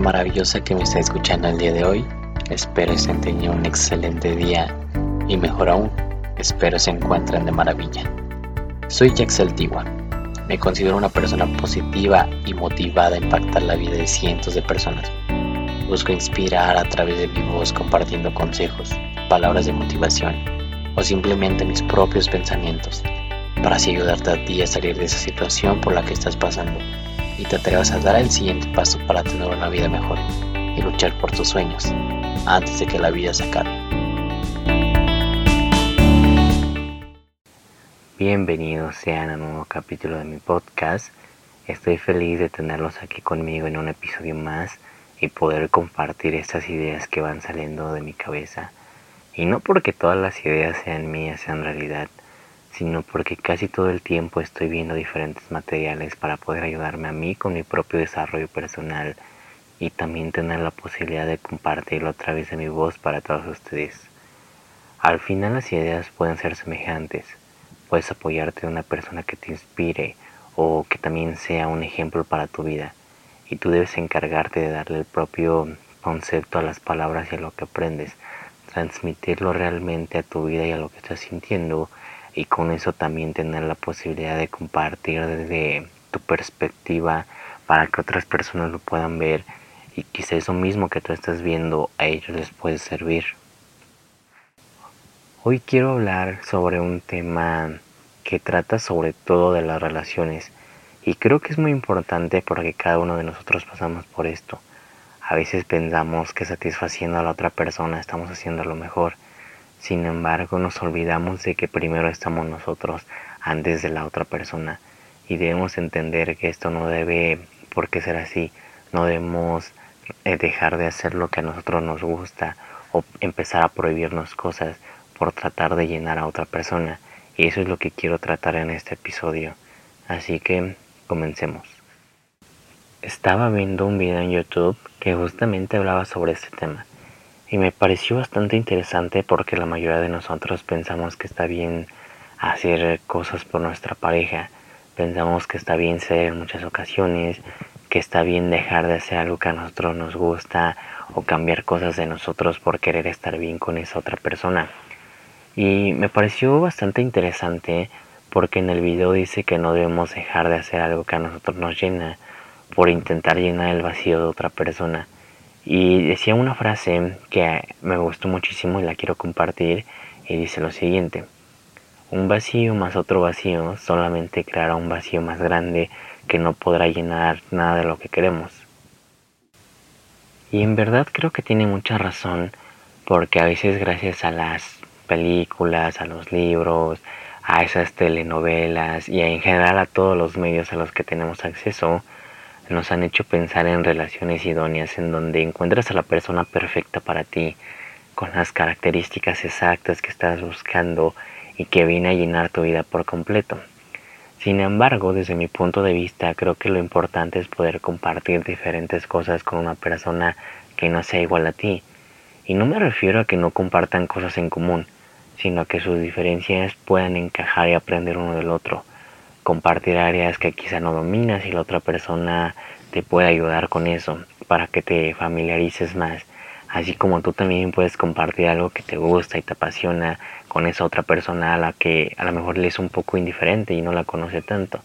maravillosa que me está escuchando el día de hoy. Espero estén teniendo un excelente día y mejor aún, espero se encuentren de maravilla. Soy Jaxel Tigua. Me considero una persona positiva y motivada a impactar la vida de cientos de personas. Busco inspirar a través de mi voz compartiendo consejos, palabras de motivación o simplemente mis propios pensamientos para así ayudarte a ti a salir de esa situación por la que estás pasando y te atrevas a dar el siguiente paso para tener una vida mejor y luchar por tus sueños antes de que la vida se acabe. Bienvenidos sean a un nuevo capítulo de mi podcast. Estoy feliz de tenerlos aquí conmigo en un episodio más y poder compartir estas ideas que van saliendo de mi cabeza. Y no porque todas las ideas sean mías, sean realidad, sino porque casi todo el tiempo estoy viendo diferentes materiales para poder ayudarme a mí con mi propio desarrollo personal y también tener la posibilidad de compartirlo a través de mi voz para todos ustedes. Al final las ideas pueden ser semejantes, puedes apoyarte de una persona que te inspire o que también sea un ejemplo para tu vida y tú debes encargarte de darle el propio concepto a las palabras y a lo que aprendes, transmitirlo realmente a tu vida y a lo que estás sintiendo y con eso también tener la posibilidad de compartir desde tu perspectiva para que otras personas lo puedan ver y quizá eso mismo que tú estás viendo a ellos les puede servir. Hoy quiero hablar sobre un tema que trata sobre todo de las relaciones y creo que es muy importante porque cada uno de nosotros pasamos por esto. A veces pensamos que satisfaciendo a la otra persona estamos haciendo lo mejor sin embargo, nos olvidamos de que primero estamos nosotros antes de la otra persona y debemos entender que esto no debe por qué ser así. No debemos eh, dejar de hacer lo que a nosotros nos gusta o empezar a prohibirnos cosas por tratar de llenar a otra persona. Y eso es lo que quiero tratar en este episodio. Así que comencemos. Estaba viendo un video en YouTube que justamente hablaba sobre este tema y me pareció bastante interesante porque la mayoría de nosotros pensamos que está bien hacer cosas por nuestra pareja, pensamos que está bien ser en muchas ocasiones, que está bien dejar de hacer algo que a nosotros nos gusta o cambiar cosas de nosotros por querer estar bien con esa otra persona. Y me pareció bastante interesante porque en el video dice que no debemos dejar de hacer algo que a nosotros nos llena por intentar llenar el vacío de otra persona. Y decía una frase que me gustó muchísimo y la quiero compartir y dice lo siguiente. Un vacío más otro vacío solamente creará un vacío más grande que no podrá llenar nada de lo que queremos. Y en verdad creo que tiene mucha razón porque a veces gracias a las películas, a los libros, a esas telenovelas y en general a todos los medios a los que tenemos acceso, nos han hecho pensar en relaciones idóneas en donde encuentras a la persona perfecta para ti, con las características exactas que estás buscando y que viene a llenar tu vida por completo. Sin embargo, desde mi punto de vista, creo que lo importante es poder compartir diferentes cosas con una persona que no sea igual a ti. Y no me refiero a que no compartan cosas en común, sino que sus diferencias puedan encajar y aprender uno del otro compartir áreas que quizá no dominas y la otra persona te puede ayudar con eso para que te familiarices más. Así como tú también puedes compartir algo que te gusta y te apasiona con esa otra persona a la que a lo mejor le es un poco indiferente y no la conoce tanto.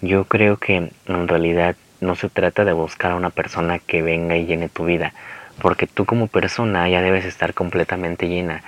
Yo creo que en realidad no se trata de buscar a una persona que venga y llene tu vida, porque tú como persona ya debes estar completamente llena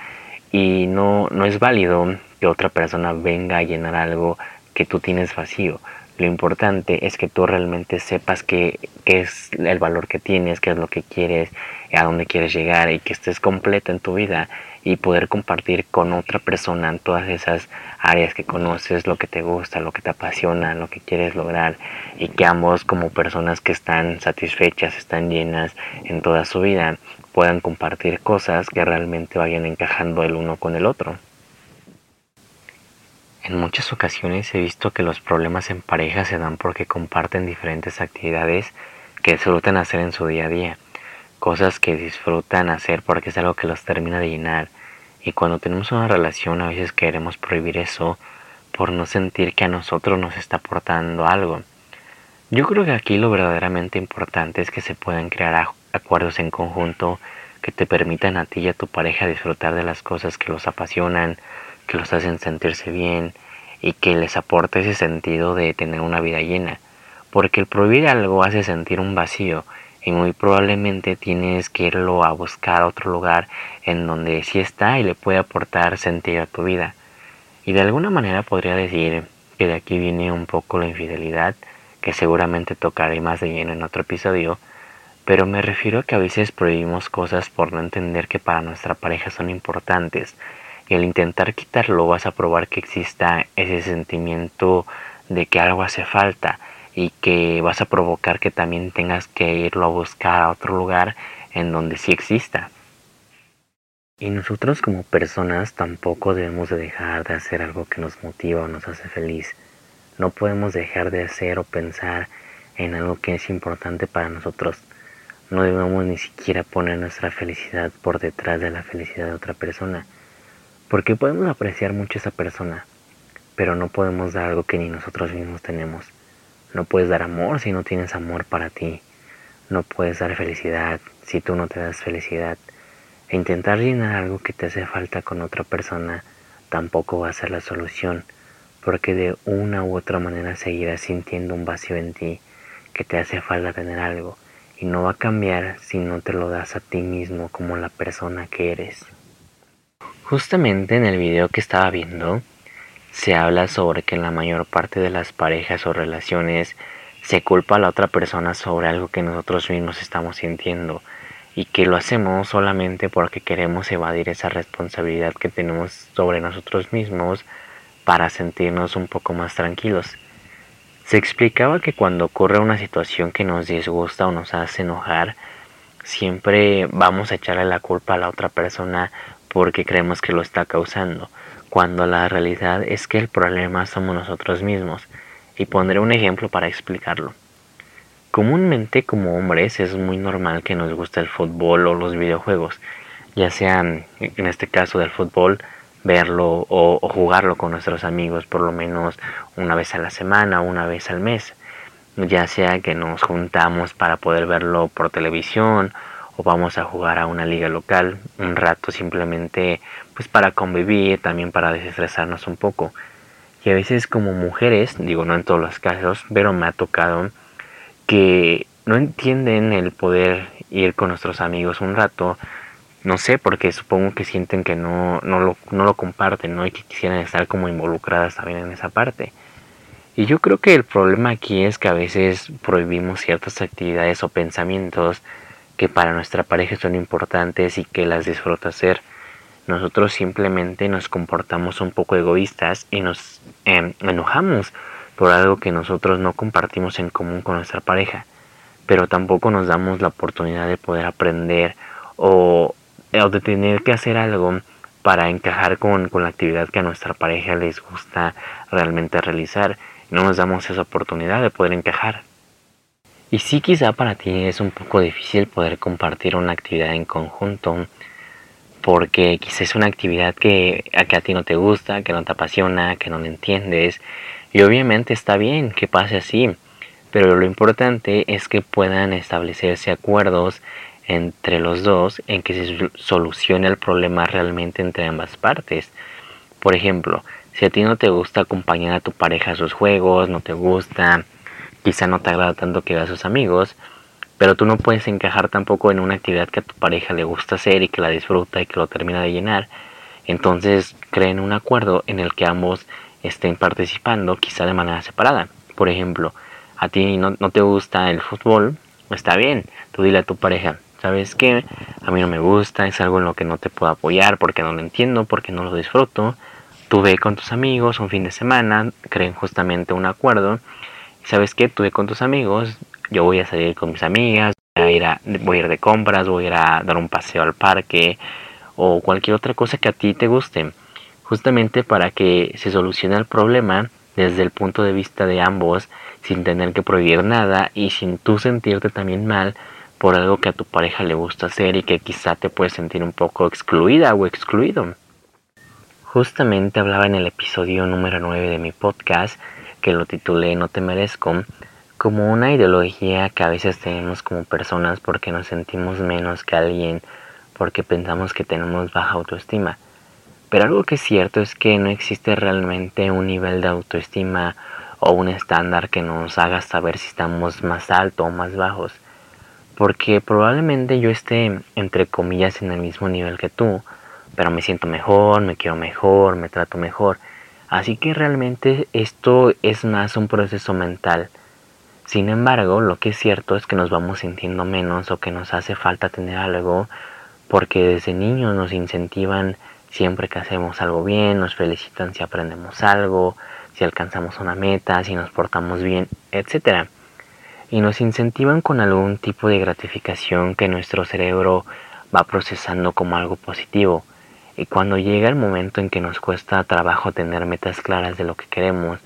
y no, no es válido que otra persona venga a llenar algo que tú tienes vacío. Lo importante es que tú realmente sepas qué, es el valor que tienes, qué es lo que quieres, a dónde quieres llegar y que estés completo en tu vida y poder compartir con otra persona en todas esas áreas que conoces, lo que te gusta, lo que te apasiona, lo que quieres lograr y que ambos como personas que están satisfechas, están llenas en toda su vida, puedan compartir cosas que realmente vayan encajando el uno con el otro. En muchas ocasiones he visto que los problemas en pareja se dan porque comparten diferentes actividades que disfrutan hacer en su día a día, cosas que disfrutan hacer porque es algo que los termina de llenar. Y cuando tenemos una relación a veces queremos prohibir eso por no sentir que a nosotros nos está aportando algo. Yo creo que aquí lo verdaderamente importante es que se puedan crear acuerdos en conjunto que te permitan a ti y a tu pareja disfrutar de las cosas que los apasionan, que los hacen sentirse bien y que les aporte ese sentido de tener una vida llena. Porque el prohibir algo hace sentir un vacío y muy probablemente tienes que irlo a buscar a otro lugar en donde sí está y le puede aportar sentido a tu vida. Y de alguna manera podría decir que de aquí viene un poco la infidelidad, que seguramente tocaré más de lleno en otro episodio, pero me refiero a que a veces prohibimos cosas por no entender que para nuestra pareja son importantes, y al intentar quitarlo vas a probar que exista ese sentimiento de que algo hace falta, y que vas a provocar que también tengas que irlo a buscar a otro lugar en donde sí exista. Y nosotros como personas tampoco debemos de dejar de hacer algo que nos motiva o nos hace feliz. No podemos dejar de hacer o pensar en algo que es importante para nosotros. No debemos ni siquiera poner nuestra felicidad por detrás de la felicidad de otra persona. Porque podemos apreciar mucho a esa persona, pero no podemos dar algo que ni nosotros mismos tenemos. No puedes dar amor si no tienes amor para ti. No puedes dar felicidad si tú no te das felicidad. E intentar llenar algo que te hace falta con otra persona tampoco va a ser la solución, porque de una u otra manera seguirás sintiendo un vacío en ti que te hace falta tener algo y no va a cambiar si no te lo das a ti mismo como la persona que eres. Justamente en el video que estaba viendo, se habla sobre que en la mayor parte de las parejas o relaciones se culpa a la otra persona sobre algo que nosotros mismos estamos sintiendo y que lo hacemos solamente porque queremos evadir esa responsabilidad que tenemos sobre nosotros mismos para sentirnos un poco más tranquilos. Se explicaba que cuando ocurre una situación que nos disgusta o nos hace enojar, siempre vamos a echarle la culpa a la otra persona porque creemos que lo está causando cuando la realidad es que el problema somos nosotros mismos, y pondré un ejemplo para explicarlo. Comúnmente como hombres es muy normal que nos guste el fútbol o los videojuegos, ya sean en este caso del fútbol, verlo o, o, jugarlo con nuestros amigos por lo menos una vez a la semana una vez al mes, ya sea que nos juntamos para poder verlo por televisión o vamos a jugar a una liga local un rato simplemente pues para convivir, también para desestresarnos un poco. Y a veces como mujeres, digo no en todos los casos, pero me ha tocado que no entienden el poder ir con nuestros amigos un rato, no sé, porque supongo que sienten que no, no, lo, no lo comparten, ¿no? Y que quisieran estar como involucradas también en esa parte. Y yo creo que el problema aquí es que a veces prohibimos ciertas actividades o pensamientos que para nuestra pareja son importantes y que las disfruta hacer. Nosotros simplemente nos comportamos un poco egoístas y nos em, enojamos por algo que nosotros no compartimos en común con nuestra pareja, pero tampoco nos damos la oportunidad de poder aprender o, o de tener que hacer algo para encajar con, con la actividad que a nuestra pareja les gusta realmente realizar. No nos damos esa oportunidad de poder encajar. Y sí quizá para ti es un poco difícil poder compartir una actividad en conjunto porque quizá es una actividad que a, que a ti no te gusta, que no te apasiona, que no le entiendes y obviamente está bien que pase así, pero lo importante es que puedan establecerse acuerdos entre los dos en que se solucione el problema realmente entre ambas partes. Por ejemplo, si a ti no te gusta acompañar a tu pareja a sus juegos, no te gusta, quizá no te agrada tanto que veas a sus amigos, pero tú no puedes encajar tampoco en una actividad que a tu pareja le gusta hacer y que la disfruta y que lo termina de llenar. Entonces creen un acuerdo en el que ambos estén participando quizá de manera separada. Por ejemplo, a ti no, no te gusta el fútbol, está bien, tú dile a tu pareja, ¿sabes qué? A mí no me gusta, es algo en lo que no te puedo apoyar porque no lo entiendo, porque no lo disfruto. Tú ve con tus amigos un fin de semana, creen justamente un acuerdo ¿sabes qué? Tuve con tus amigos, yo voy a salir con mis amigas, voy a, ir a, voy a ir de compras, voy a ir a dar un paseo al parque o cualquier otra cosa que a ti te guste, justamente para que se solucione el problema desde el punto de vista de ambos, sin tener que prohibir nada y sin tú sentirte también mal por algo que a tu pareja le gusta hacer y que quizá te puedes sentir un poco excluida o excluido. Justamente hablaba en el episodio número 9 de mi podcast que lo titulé No te merezco, como una ideología que a veces tenemos como personas porque nos sentimos menos que alguien, porque pensamos que tenemos baja autoestima. Pero algo que es cierto es que no existe realmente un nivel de autoestima o un estándar que nos haga saber si estamos más alto o más bajos. Porque probablemente yo esté, entre comillas, en el mismo nivel que tú, pero me siento mejor, me quiero mejor, me trato mejor. Así que realmente esto es más un proceso mental. Sin embargo, lo que es cierto es que nos vamos sintiendo menos o que nos hace falta tener algo porque desde niños nos incentivan siempre que hacemos algo bien, nos felicitan si aprendemos algo, si alcanzamos una meta, si nos portamos bien, etc. Y nos incentivan con algún tipo de gratificación que nuestro cerebro va procesando como algo positivo. Y cuando llega el momento en que nos cuesta trabajo tener metas claras de lo que queremos,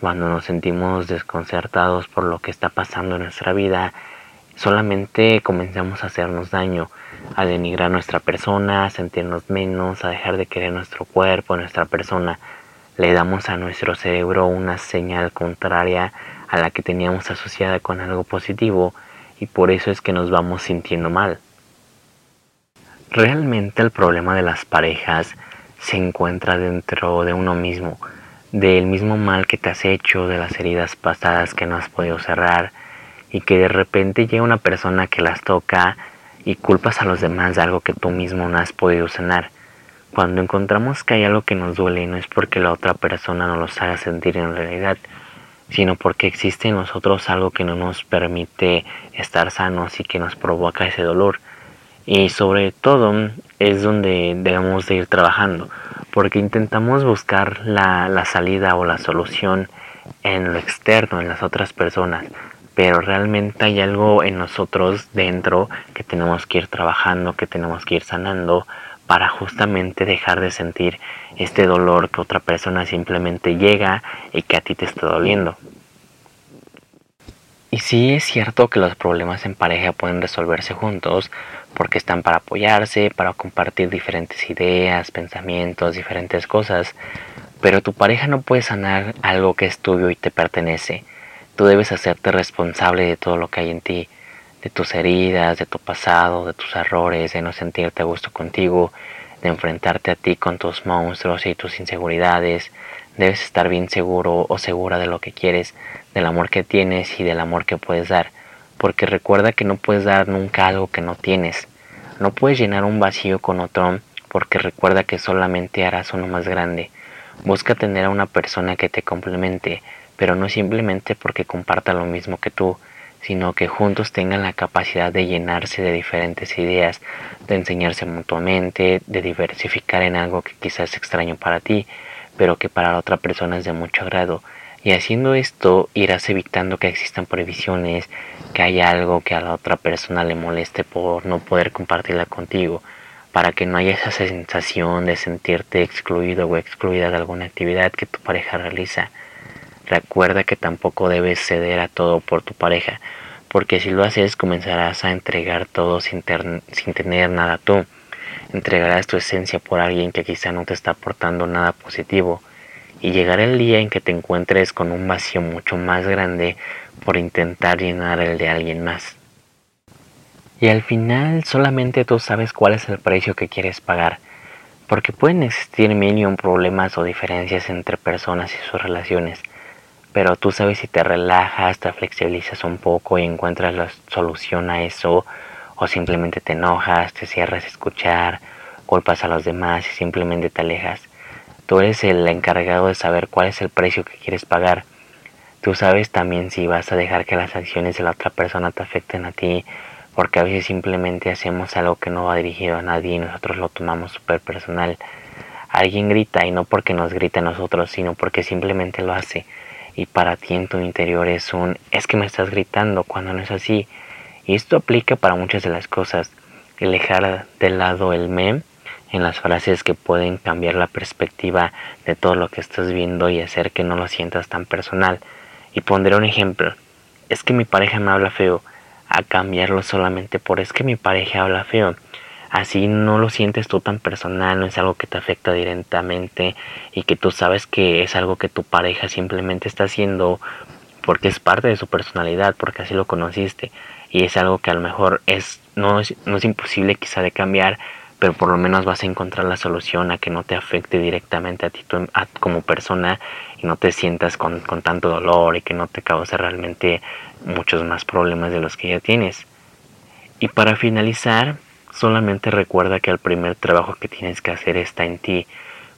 cuando nos sentimos desconcertados por lo que está pasando en nuestra vida, solamente comenzamos a hacernos daño, a denigrar nuestra persona, a sentirnos menos, a dejar de querer nuestro cuerpo, nuestra persona. Le damos a nuestro cerebro una señal contraria a la que teníamos asociada con algo positivo y por eso es que nos vamos sintiendo mal. Realmente el problema de las parejas se encuentra dentro de uno mismo, del mismo mal que te has hecho, de las heridas pasadas que no has podido cerrar y que de repente llega una persona que las toca y culpas a los demás de algo que tú mismo no has podido sanar. Cuando encontramos que hay algo que nos duele no es porque la otra persona nos los haga sentir en realidad, sino porque existe en nosotros algo que no nos permite estar sanos y que nos provoca ese dolor. Y sobre todo es donde debemos de ir trabajando, porque intentamos buscar la, la salida o la solución en lo externo, en las otras personas, pero realmente hay algo en nosotros dentro que tenemos que ir trabajando, que tenemos que ir sanando para justamente dejar de sentir este dolor que otra persona simplemente llega y que a ti te está doliendo. Y sí es cierto que los problemas en pareja pueden resolverse juntos porque están para apoyarse, para compartir diferentes ideas, pensamientos, diferentes cosas, pero tu pareja no puede sanar algo que es tuyo y te pertenece. Tú debes hacerte responsable de todo lo que hay en ti, de tus heridas, de tu pasado, de tus errores, de no sentirte a gusto contigo, de enfrentarte a ti con tus monstruos y tus inseguridades. Debes estar bien seguro o segura de lo que quieres, del amor que tienes y del amor que puedes dar, porque recuerda que no puedes dar nunca algo que no tienes. No puedes llenar un vacío con otro, porque recuerda que solamente harás uno más grande. Busca tener a una persona que te complemente, pero no simplemente porque comparta lo mismo que tú, sino que juntos tengan la capacidad de llenarse de diferentes ideas, de enseñarse mutuamente, de diversificar en algo que quizás es extraño para ti, pero que para la otra persona es de mucho agrado. Y haciendo esto irás evitando que existan prohibiciones, que haya algo que a la otra persona le moleste por no poder compartirla contigo, para que no haya esa sensación de sentirte excluido o excluida de alguna actividad que tu pareja realiza. Recuerda que tampoco debes ceder a todo por tu pareja, porque si lo haces comenzarás a entregar todo sin, sin tener nada tú. Entregarás tu esencia por alguien que quizá no te está aportando nada positivo y llegará el día en que te encuentres con un vacío mucho más grande por intentar llenar el de alguien más. Y al final solamente tú sabes cuál es el precio que quieres pagar, porque pueden existir mil problemas o diferencias entre personas y sus relaciones, pero tú sabes si te relajas, te flexibilizas un poco y encuentras la solución a eso, o simplemente te enojas, te cierras a escuchar, culpas a los demás y simplemente te alejas. Tú eres el encargado de saber cuál es el precio que quieres pagar. Tú sabes también si vas a dejar que las acciones de la otra persona te afecten a ti, porque a veces simplemente hacemos algo que no va dirigido a nadie y nosotros lo tomamos súper personal. Alguien grita y no porque nos grite a nosotros, sino porque simplemente lo hace. Y para ti en tu interior es un, es que me estás gritando cuando no es así. Y esto aplica para muchas de las cosas. El dejar de lado el meme en las frases que pueden cambiar la perspectiva de todo lo que estás viendo y hacer que no lo sientas tan personal. Y pondré un ejemplo. Es que mi pareja me habla feo. A cambiarlo solamente por es que mi pareja habla feo. Así no lo sientes tú tan personal, no es algo que te afecta directamente y que tú sabes que es algo que tu pareja simplemente está haciendo porque es parte de su personalidad, porque así lo conociste y es algo que a lo mejor es no es, no es imposible quizá de cambiar, pero por lo menos vas a encontrar la solución a que no te afecte directamente a ti como persona y no te sientas con, con tanto dolor y que no te cause realmente muchos más problemas de los que ya tienes. Y para finalizar, solamente recuerda que el primer trabajo que tienes que hacer está en ti,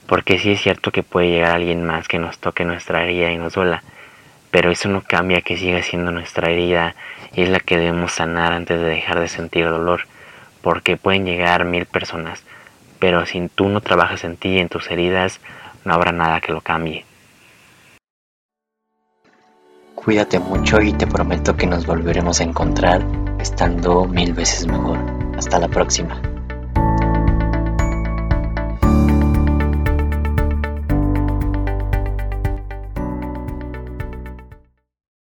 porque sí es cierto que puede llegar alguien más que nos toque nuestra herida y nos duela, pero eso no cambia que siga siendo nuestra herida y es la que debemos sanar antes de dejar de sentir dolor, porque pueden llegar mil personas, pero si tú no trabajas en ti y en tus heridas, no habrá nada que lo cambie. Cuídate mucho y te prometo que nos volveremos a encontrar estando mil veces mejor. Hasta la próxima.